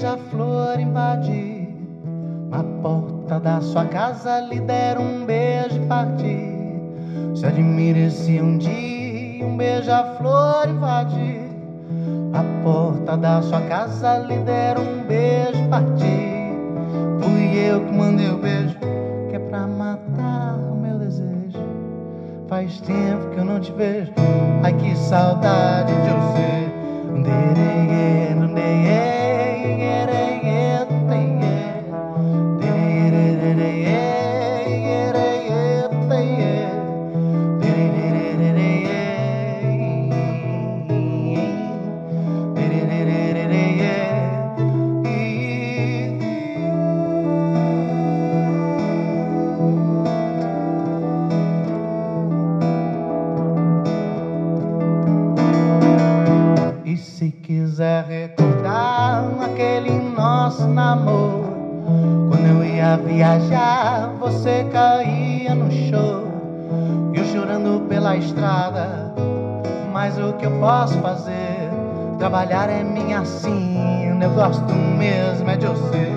beija-flor invadir a porta da sua casa, lhe der um beijo e partir. Se admire se um dia um beija-flor invadir a porta da sua casa, lhe der um beijo e partir. Fui eu que mandei o beijo, que é pra matar o meu desejo. Faz tempo que eu não te vejo, ai que saudade de você. Dereye, dereye, ia viajar, você caía no choro, e eu chorando pela estrada. Mas o que eu posso fazer? Trabalhar é minha sina, eu gosto mesmo é de você.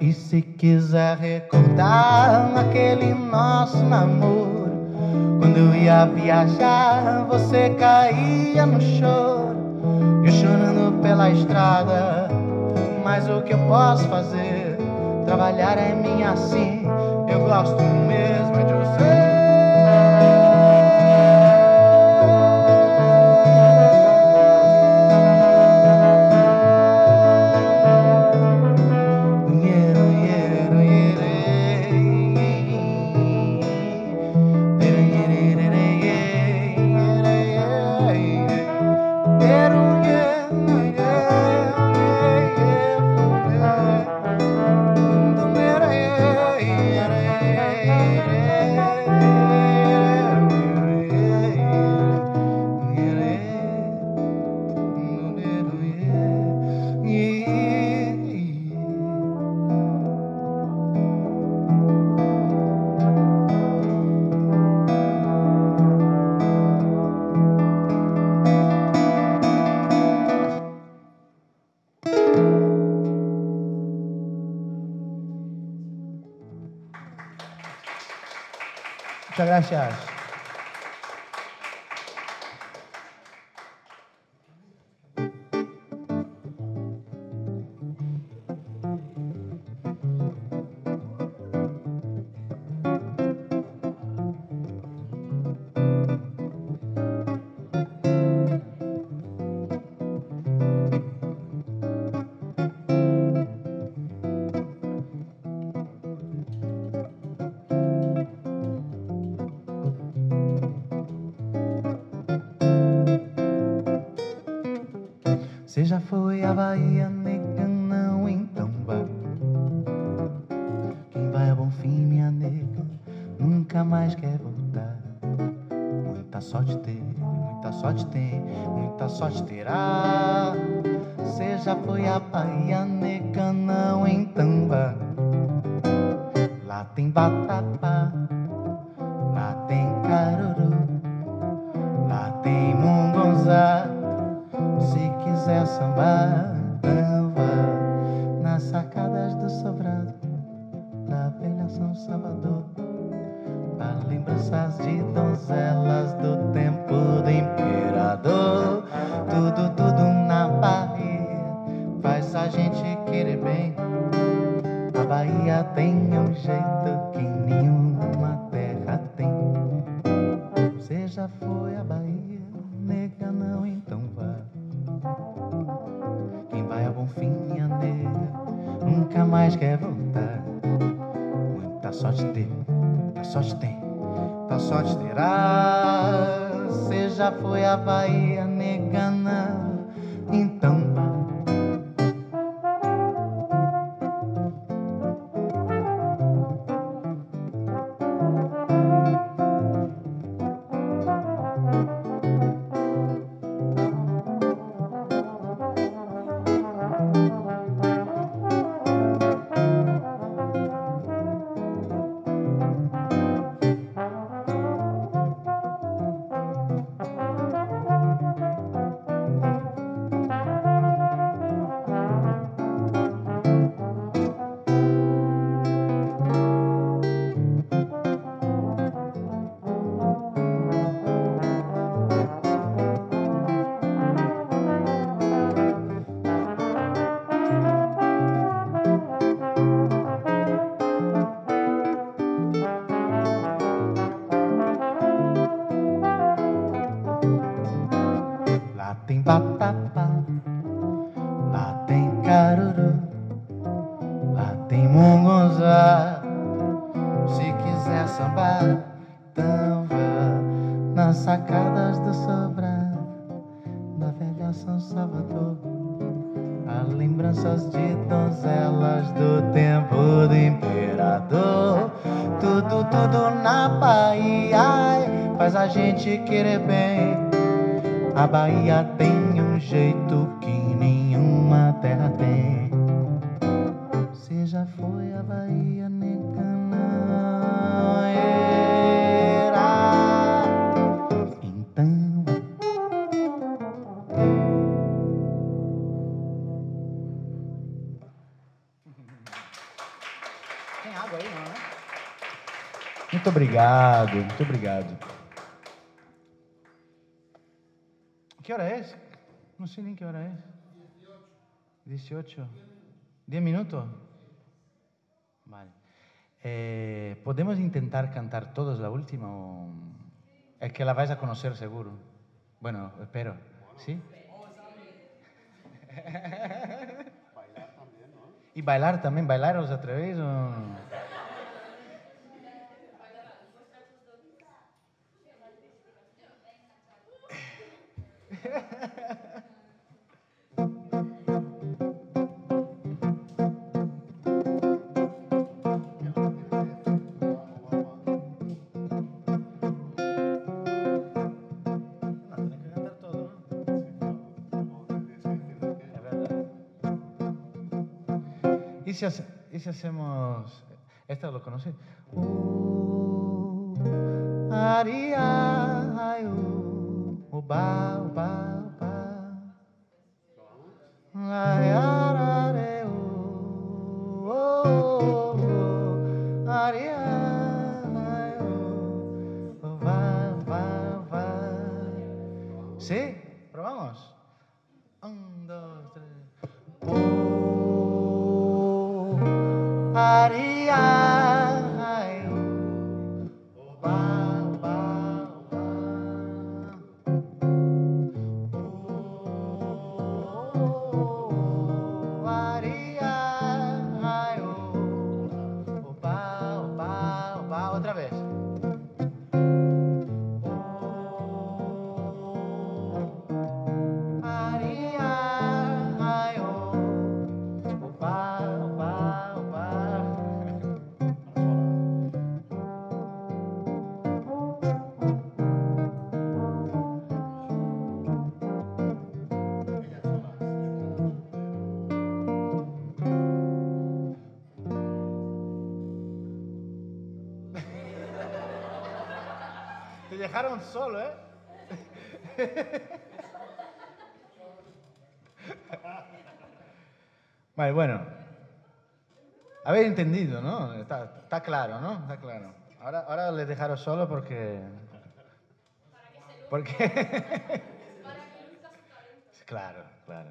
E se quiser recordar aquele nosso namoro, quando eu ia viajar, você caía no choro, eu chorando pela estrada. Mas o que eu posso fazer? Trabalhar é minha assim, eu gosto mesmo acha, acha. Muchas gracias. foi a Bahia, nega, não, então vá. Quem vai a bom fim, minha nega, nunca mais quer voltar. Muita sorte teve, muita sorte tem, muita sorte terá. Você já foi a Bahia, não vá nas sacadas do sobrado da velha São Salvador. Há lembranças de donzelas do tempo do imperador. Tudo, tudo na Bahia faz a gente querer bem. A Bahia tem um jeito que nenhuma terra tem. Você já foi a Bahia, nega, não, então vá. Nunca mais quer voltar. Muita sorte tem, muita sorte tem, muita sorte terá. Você já foi a Bahia, nega, tempo do imperador. Tudo, tudo na Bahia faz a gente querer bem. A Bahia tem um jeito Muito obrigado, muito obrigado. ¿Qué hora es? No sé ni qué hora es. 18. 10 minutos. Vale. Eh, ¿Podemos intentar cantar todos la última? Es que la vais a conocer seguro. Bueno, espero. ¿Sí? Bailar también. ¿Bailar os atrevéis? o- ¿Y si, hacemos... ¿Esta lo conoces? Dejaron solo, ¿eh? Vale, bueno. Habéis entendido, ¿no? Está, está, claro, ¿no? Está claro. Ahora, ahora les dejaron solo porque... Porque... claro, claro.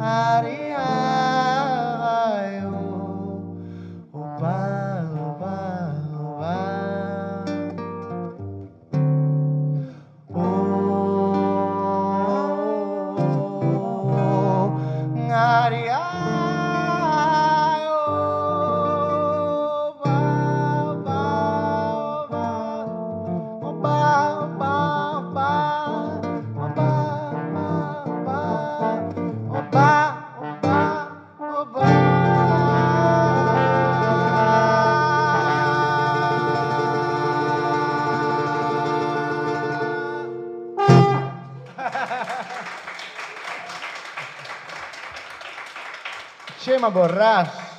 Chema tema borracho.